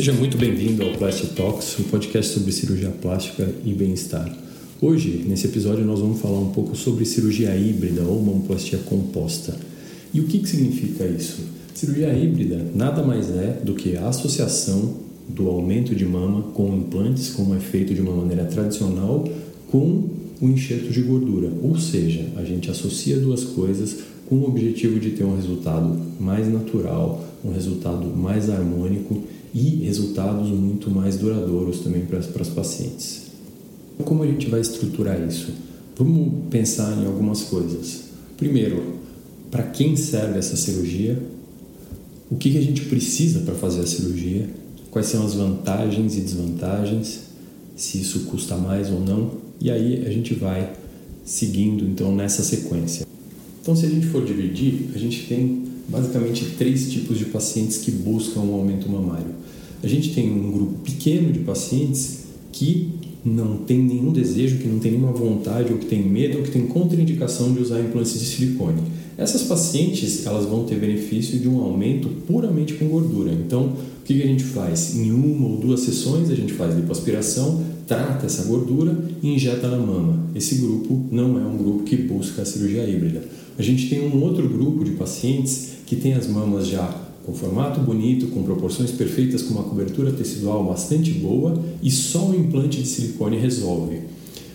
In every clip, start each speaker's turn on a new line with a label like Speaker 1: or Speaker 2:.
Speaker 1: Seja muito bem-vindo ao Plastic Talks, um podcast sobre cirurgia plástica e bem-estar. Hoje, nesse episódio, nós vamos falar um pouco sobre cirurgia híbrida ou mamoplastia composta. E o que, que significa isso? Cirurgia híbrida nada mais é do que a associação do aumento de mama com implantes, como é feito de uma maneira tradicional, com o enxerto de gordura. Ou seja, a gente associa duas coisas com o objetivo de ter um resultado mais natural, um resultado mais harmônico e resultados muito mais duradouros também para, as pacientes. Como a gente vai estruturar isso? Vamos pensar em algumas coisas. Primeiro, para quem serve essa cirurgia? O que, que a gente precisa para fazer a cirurgia? Quais são as vantagens e desvantagens? Se isso custa mais ou não? E aí a gente vai seguindo então nessa sequência. Então, se a gente for dividir, a gente tem basicamente três tipos de pacientes que buscam um aumento mamário. A gente tem um grupo pequeno de pacientes que não tem nenhum desejo, que não tem nenhuma vontade, ou que tem medo, ou que tem contraindicação de usar implantes de silicone. Essas pacientes elas vão ter benefício de um aumento puramente com gordura. Então, o que a gente faz? Em uma ou duas sessões, a gente faz lipoaspiração, trata essa gordura e injeta na mama. Esse grupo não é um grupo que busca a cirurgia híbrida. A gente tem um outro grupo de pacientes que tem as mamas já com formato bonito, com proporções perfeitas, com uma cobertura tecidual bastante boa e só um implante de silicone resolve.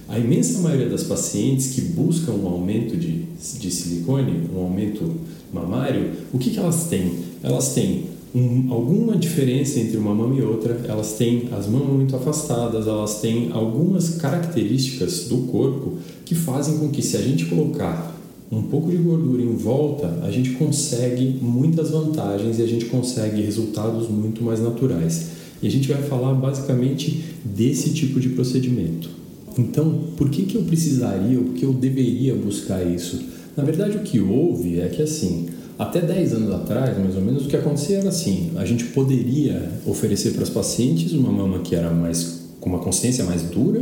Speaker 1: A imensa maioria das pacientes que buscam um aumento de, de silicone, um aumento mamário, o que, que elas têm? Elas têm um, alguma diferença entre uma mama e outra, elas têm as mamas muito afastadas, elas têm algumas características do corpo que fazem com que, se a gente colocar um pouco de gordura em volta, a gente consegue muitas vantagens e a gente consegue resultados muito mais naturais. E a gente vai falar basicamente desse tipo de procedimento. Então, por que, que eu precisaria ou por que eu deveria buscar isso? Na verdade, o que houve é que assim, até 10 anos atrás, mais ou menos, o que acontecia era assim: a gente poderia oferecer para os pacientes uma mama que era mais com uma consistência mais dura,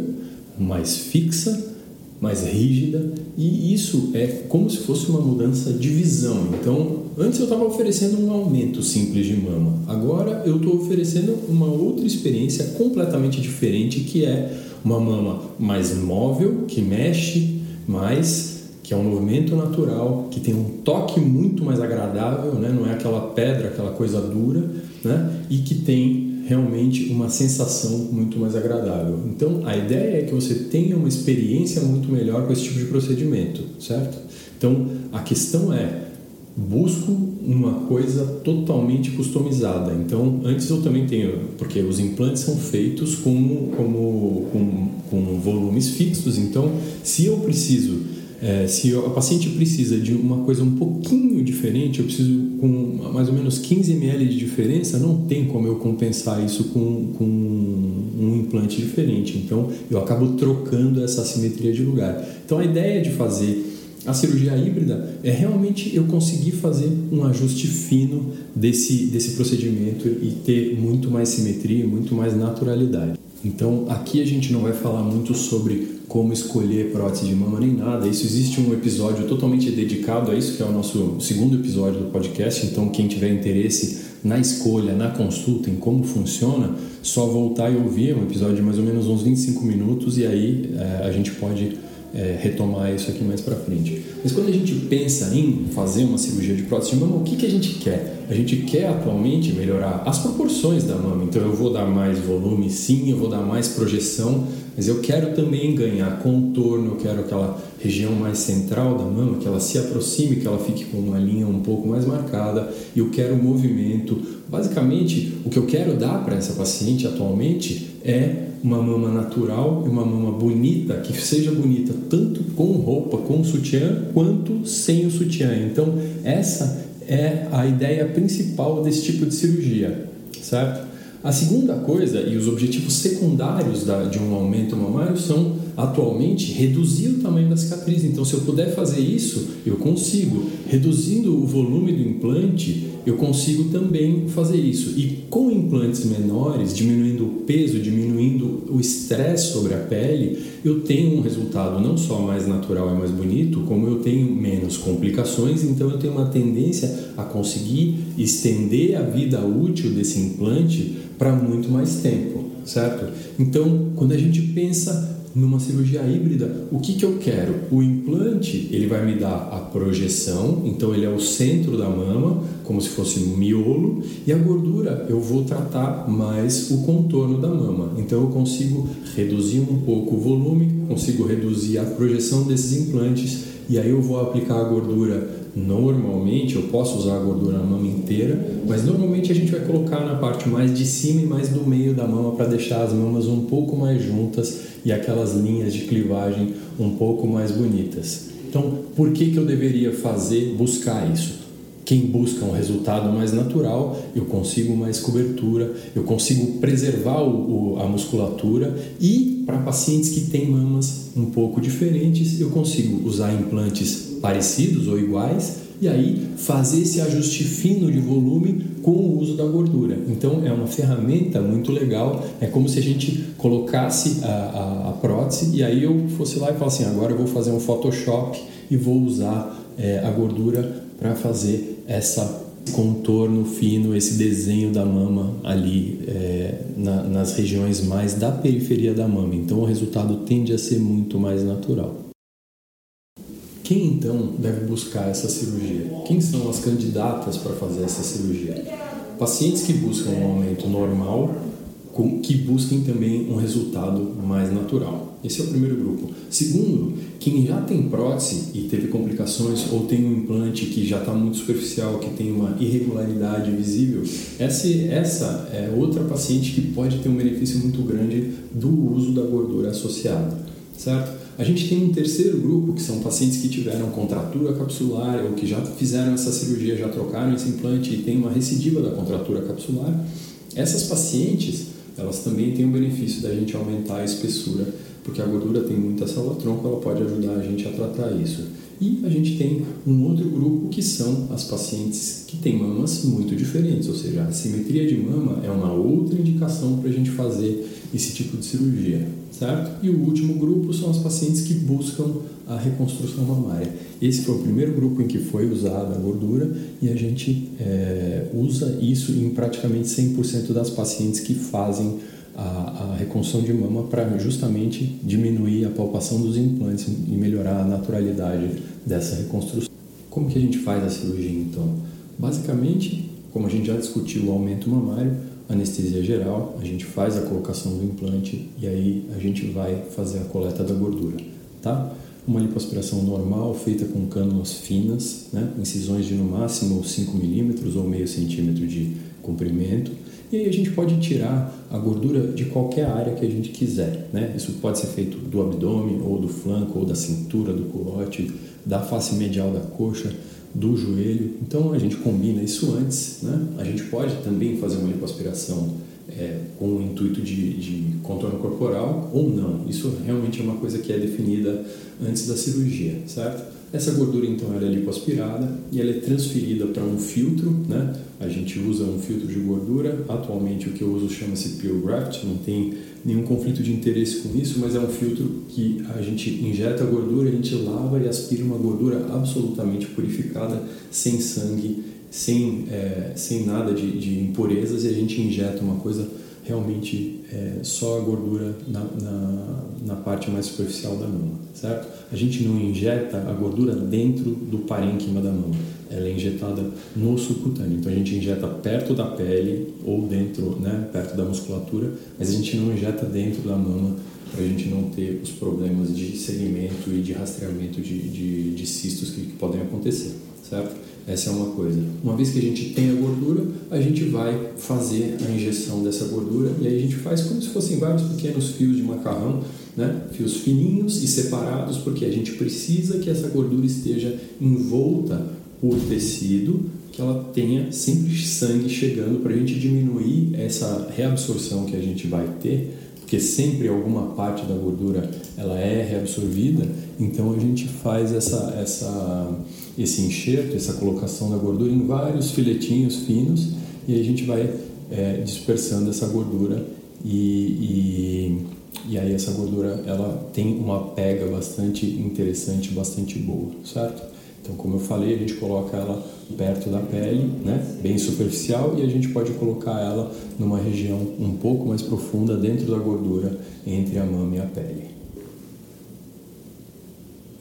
Speaker 1: mais fixa, mais rígida e isso é como se fosse uma mudança de visão. Então, antes eu estava oferecendo um aumento simples de mama, agora eu estou oferecendo uma outra experiência completamente diferente que é uma mama mais móvel, que mexe mais, que é um movimento natural, que tem um toque muito mais agradável, né? não é aquela pedra, aquela coisa dura, né? e que tem realmente uma sensação muito mais agradável. Então, a ideia é que você tenha uma experiência muito melhor com esse tipo de procedimento, certo? Então, a questão é busco uma coisa totalmente customizada. Então, antes eu também tenho, porque os implantes são feitos com, como, com, com volumes fixos. Então, se eu preciso é, se a paciente precisa de uma coisa um pouquinho diferente, eu preciso com mais ou menos 15 ml de diferença, não tem como eu compensar isso com, com um implante diferente. Então eu acabo trocando essa assimetria de lugar. Então a ideia de fazer a cirurgia híbrida é realmente eu conseguir fazer um ajuste fino desse, desse procedimento e ter muito mais simetria, muito mais naturalidade. Então, aqui a gente não vai falar muito sobre como escolher prótese de mama nem nada. Isso existe um episódio totalmente dedicado a isso, que é o nosso segundo episódio do podcast. Então, quem tiver interesse na escolha, na consulta, em como funciona, só voltar e ouvir. É um episódio de mais ou menos uns 25 minutos e aí é, a gente pode é, retomar isso aqui mais para frente. Mas quando a gente pensa em fazer uma cirurgia de prótese de mama, o que, que a gente quer? A gente quer atualmente melhorar as proporções da mama. Então eu vou dar mais volume, sim, eu vou dar mais projeção, mas eu quero também ganhar contorno, eu quero aquela região mais central da mama, que ela se aproxime, que ela fique com uma linha um pouco mais marcada, eu quero movimento. Basicamente, o que eu quero dar para essa paciente atualmente é uma mama natural e uma mama bonita, que seja bonita tanto com roupa, com sutiã, quanto sem o sutiã. Então, essa é a ideia principal desse tipo de cirurgia, certo? A segunda coisa e os objetivos secundários da, de um aumento mamário são atualmente reduzir o tamanho da cicatriz. Então, se eu puder fazer isso, eu consigo. Reduzindo o volume do implante, eu consigo também fazer isso. E com implantes menores, diminuindo o peso, diminuindo o estresse sobre a pele, eu tenho um resultado não só mais natural e mais bonito, como eu tenho menos complicações, então eu tenho uma tendência a conseguir estender a vida útil desse implante para muito mais tempo, certo? Então, quando a gente pensa numa cirurgia híbrida, o que, que eu quero? O implante, ele vai me dar a projeção, então ele é o centro da mama, como se fosse um miolo, e a gordura eu vou tratar mais o contorno da mama. Então eu consigo reduzir um pouco o volume, consigo reduzir a projeção desses implantes, e aí eu vou aplicar a gordura Normalmente eu posso usar a gordura na mama inteira, mas normalmente a gente vai colocar na parte mais de cima e mais do meio da mama para deixar as mamas um pouco mais juntas e aquelas linhas de clivagem um pouco mais bonitas. Então, por que, que eu deveria fazer, buscar isso? Quem busca um resultado mais natural, eu consigo mais cobertura, eu consigo preservar o, o, a musculatura e para pacientes que têm mamas um pouco diferentes, eu consigo usar implantes parecidos ou iguais e aí fazer esse ajuste fino de volume com o uso da gordura. Então é uma ferramenta muito legal, é como se a gente colocasse a, a, a prótese e aí eu fosse lá e falasse assim, agora eu vou fazer um Photoshop e vou usar é, a gordura para fazer essa contorno fino, esse desenho da mama ali é, na, nas regiões mais da periferia da mama. Então o resultado tende a ser muito mais natural. Quem então deve buscar essa cirurgia? Quem são as candidatas para fazer essa cirurgia? Pacientes que buscam um aumento normal, que busquem também um resultado mais natural. Esse é o primeiro grupo. Segundo, quem já tem prótese e teve complicações ou tem um implante que já está muito superficial, que tem uma irregularidade visível, essa, essa é outra paciente que pode ter um benefício muito grande do uso da gordura associada, certo? A gente tem um terceiro grupo, que são pacientes que tiveram contratura capsular ou que já fizeram essa cirurgia, já trocaram esse implante e tem uma recidiva da contratura capsular. Essas pacientes, elas também têm o benefício da gente aumentar a espessura, porque a gordura tem muita célula-tronco, ela pode ajudar a gente a tratar isso. E a gente tem um outro grupo que são as pacientes que têm mamas muito diferentes, ou seja, a simetria de mama é uma outra indicação para a gente fazer esse tipo de cirurgia, certo? E o último grupo são as pacientes que buscam a reconstrução mamária. Esse foi o primeiro grupo em que foi usada a gordura e a gente é, usa isso em praticamente 100% das pacientes que fazem a, a reconstrução de mama para justamente diminuir a palpação dos implantes e melhorar a naturalidade dessa reconstrução. Como que a gente faz a cirurgia então? Basicamente, como a gente já discutiu o aumento mamário, anestesia geral, a gente faz a colocação do implante e aí a gente vai fazer a coleta da gordura, tá? Uma lipoaspiração normal, feita com cânulas finas, né? incisões de no máximo 5 milímetros ou meio centímetro de comprimento. E aí a gente pode tirar a gordura de qualquer área que a gente quiser, né? Isso pode ser feito do abdômen, ou do flanco, ou da cintura, do culote, da face medial da coxa, do joelho. Então a gente combina isso antes. Né? A gente pode também fazer uma lipoaspiração é, com o intuito de, de contorno corporal ou não. Isso realmente é uma coisa que é definida antes da cirurgia, certo? Essa gordura então ela é lipoaspirada e ela é transferida para um filtro, né? A gente usa um filtro de gordura. Atualmente o que eu uso chama-se Pure Graft, não tem nenhum conflito de interesse com isso, mas é um filtro que a gente injeta gordura, a gente lava e aspira uma gordura absolutamente purificada, sem sangue, sem, é, sem nada de, de, impurezas, e a gente injeta uma coisa realmente é, só a gordura na, na, na, parte mais superficial da mama, certo? A gente não injeta a gordura dentro do parênquima da mama, ela é injetada no subcutâneo. Então a gente injeta perto da pele ou dentro, né, perto da musculatura, mas a gente não injeta dentro da mama para a gente não ter os problemas de segmento e de rastreamento de, de, de cistos que, que podem acontecer, certo? Essa é uma coisa. Uma vez que a gente tem a gordura, a gente vai fazer a injeção dessa gordura e aí a gente faz como se fossem vários pequenos fios de macarrão, né? fios fininhos e separados, porque a gente precisa que essa gordura esteja envolta por tecido, que ela tenha sempre sangue chegando para a gente diminuir essa reabsorção que a gente vai ter, porque sempre alguma parte da gordura ela é reabsorvida, então a gente faz essa, essa, esse enxerto, essa colocação da gordura em vários filetinhos finos e aí a gente vai é, dispersando essa gordura e, e, e, aí essa gordura ela tem uma pega bastante interessante, bastante boa, certo? Então, como eu falei, a gente coloca ela perto da pele, né, bem superficial, e a gente pode colocar ela numa região um pouco mais profunda dentro da gordura entre a mama e a pele.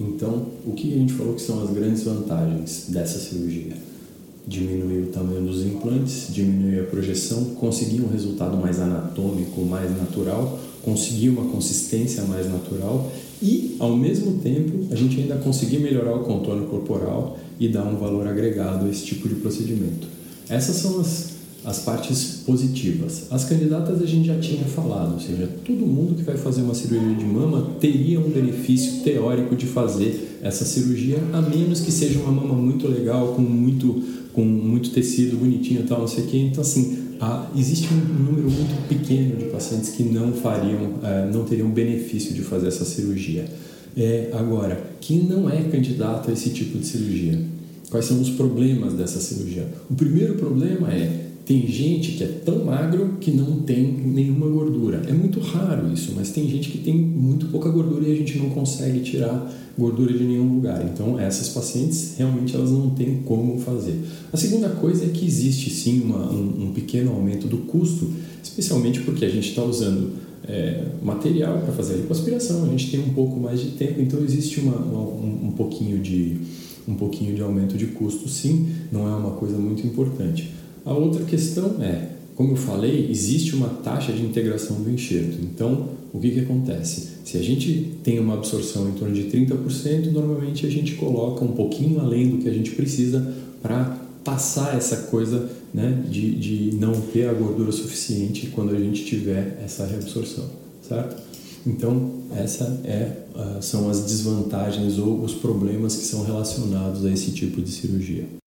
Speaker 1: Então, o que a gente falou que são as grandes vantagens dessa cirurgia? Diminuir o tamanho dos implantes, diminuir a projeção, conseguir um resultado mais anatômico, mais natural, conseguir uma consistência mais natural e, ao mesmo tempo, a gente ainda conseguir melhorar o contorno corporal e dar um valor agregado a esse tipo de procedimento. Essas são as, as partes positivas. As candidatas a gente já tinha falado, ou seja, todo mundo que vai fazer uma cirurgia de mama teria um benefício teórico de fazer essa cirurgia, a menos que seja uma mama muito legal, com muito, com muito tecido bonitinho e tal, não sei o quê. Então, assim, há, existe um número muito pequeno de pacientes que não fariam, é, não teriam benefício de fazer essa cirurgia. É, agora, quem não é candidato a esse tipo de cirurgia? Quais são os problemas dessa cirurgia? O primeiro problema é tem gente que é tão magro que não tem nenhuma gordura. É muito raro isso, mas tem gente que tem muito pouca gordura e a gente não consegue tirar gordura de nenhum lugar. Então, essas pacientes realmente elas não têm como fazer. A segunda coisa é que existe sim uma, um, um pequeno aumento do custo, especialmente porque a gente está usando é, material para fazer a lipoaspiração, a gente tem um pouco mais de tempo, então existe uma, uma, um, um, pouquinho de, um pouquinho de aumento de custo, sim, não é uma coisa muito importante. A outra questão é, como eu falei, existe uma taxa de integração do enxerto. Então, o que, que acontece? Se a gente tem uma absorção em torno de 30%, normalmente a gente coloca um pouquinho além do que a gente precisa para passar essa coisa né, de, de não ter a gordura suficiente quando a gente tiver essa reabsorção, certo? Então, essa é, uh, são as desvantagens ou os problemas que são relacionados a esse tipo de cirurgia.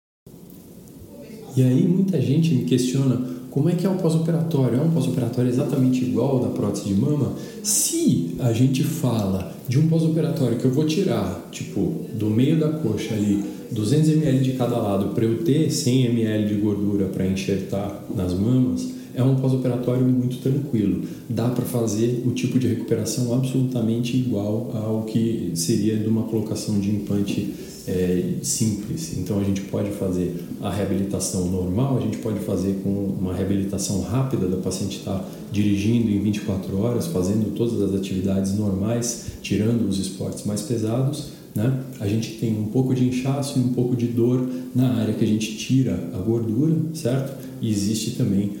Speaker 1: E aí muita gente me questiona como é que é o pós-operatório? É um pós-operatório exatamente igual ao da prótese de mama? Se a gente fala de um pós-operatório que eu vou tirar, tipo, do meio da coxa ali, 200 ml de cada lado para eu ter 100 ml de gordura para enxertar nas mamas, é um pós-operatório muito tranquilo. Dá para fazer o tipo de recuperação absolutamente igual ao que seria de uma colocação de implante é, simples. Então a gente pode fazer a reabilitação normal, a gente pode fazer com uma reabilitação rápida da paciente estar dirigindo em 24 horas, fazendo todas as atividades normais, tirando os esportes mais pesados. Né? A gente tem um pouco de inchaço e um pouco de dor na área que a gente tira a gordura, certo? E existe também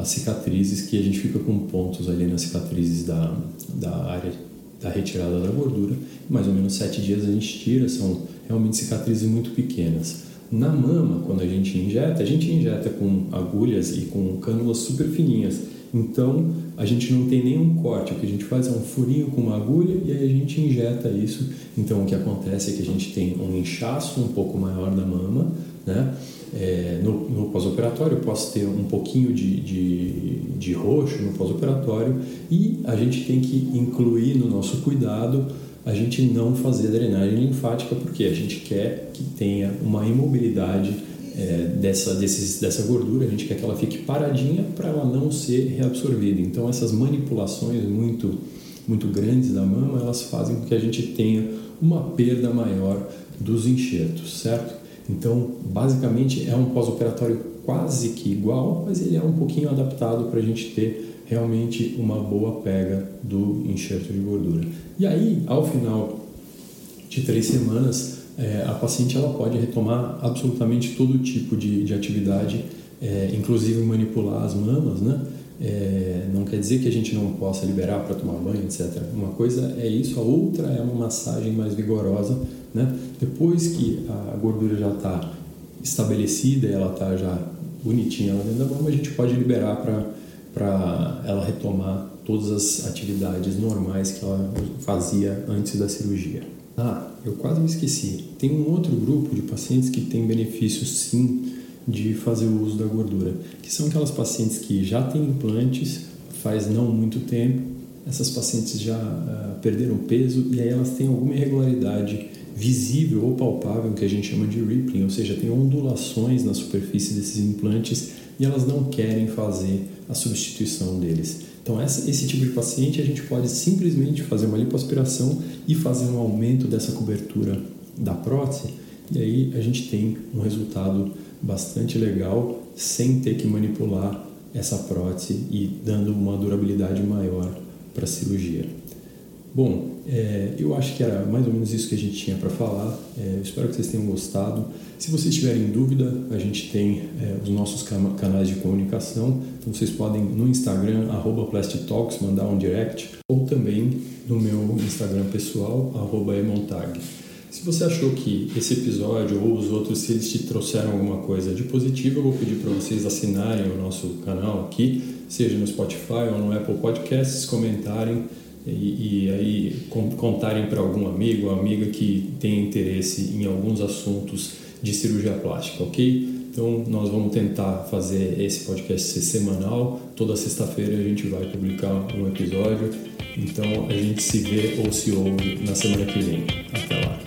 Speaker 1: as cicatrizes que a gente fica com pontos ali nas cicatrizes da, da área da retirada da gordura. Mais ou menos sete dias a gente tira, são realmente cicatrizes muito pequenas. Na mama, quando a gente injeta, a gente injeta com agulhas e com cânulas super fininhas. Então a gente não tem nenhum corte, o que a gente faz é um furinho com uma agulha e aí a gente injeta isso. Então o que acontece é que a gente tem um inchaço um pouco maior da mama, né? É, no, no pós-operatório eu posso ter um pouquinho de, de, de roxo no pós-operatório e a gente tem que incluir no nosso cuidado a gente não fazer drenagem linfática porque a gente quer que tenha uma imobilidade é, dessa, desses, dessa gordura, a gente quer que ela fique paradinha para ela não ser reabsorvida. Então essas manipulações muito, muito grandes da mama, elas fazem com que a gente tenha uma perda maior dos enxertos, certo? Então, basicamente, é um pós-operatório quase que igual, mas ele é um pouquinho adaptado para a gente ter realmente uma boa pega do enxerto de gordura. E aí, ao final de três semanas, é, a paciente ela pode retomar absolutamente todo tipo de, de atividade, é, inclusive manipular as mamas, né? É, não quer dizer que a gente não possa liberar para tomar banho, etc. Uma coisa é isso, a outra é uma massagem mais vigorosa. Né? Depois que a gordura já está estabelecida, ela está já bonitinha lá dentro da mama, a gente pode liberar para ela retomar todas as atividades normais que ela fazia antes da cirurgia. Ah, eu quase me esqueci. Tem um outro grupo de pacientes que tem benefícios sim de fazer o uso da gordura, que são aquelas pacientes que já têm implantes, faz não muito tempo, essas pacientes já uh, perderam peso e aí elas têm alguma irregularidade visível ou palpável que a gente chama de rippling, ou seja, tem ondulações na superfície desses implantes e elas não querem fazer a substituição deles. Então, essa, esse tipo de paciente a gente pode simplesmente fazer uma lipoaspiração e fazer um aumento dessa cobertura da prótese, e aí a gente tem um resultado bastante legal sem ter que manipular essa prótese e dando uma durabilidade maior para a cirurgia. Bom, é, eu acho que era mais ou menos isso que a gente tinha para falar. É, espero que vocês tenham gostado. Se vocês tiverem dúvida, a gente tem é, os nossos canais de comunicação. Então vocês podem no Instagram @plastitalks mandar um direct ou também no meu Instagram pessoal @emontag. Se você achou que esse episódio ou os outros, se eles te trouxeram alguma coisa de positivo, eu vou pedir para vocês assinarem o nosso canal aqui, seja no Spotify ou no Apple Podcasts, comentarem e, e aí contarem para algum amigo ou amiga que tem interesse em alguns assuntos de cirurgia plástica, ok? Então nós vamos tentar fazer esse podcast ser semanal. Toda sexta-feira a gente vai publicar um episódio. Então a gente se vê ou se ouve na semana que vem. Até lá.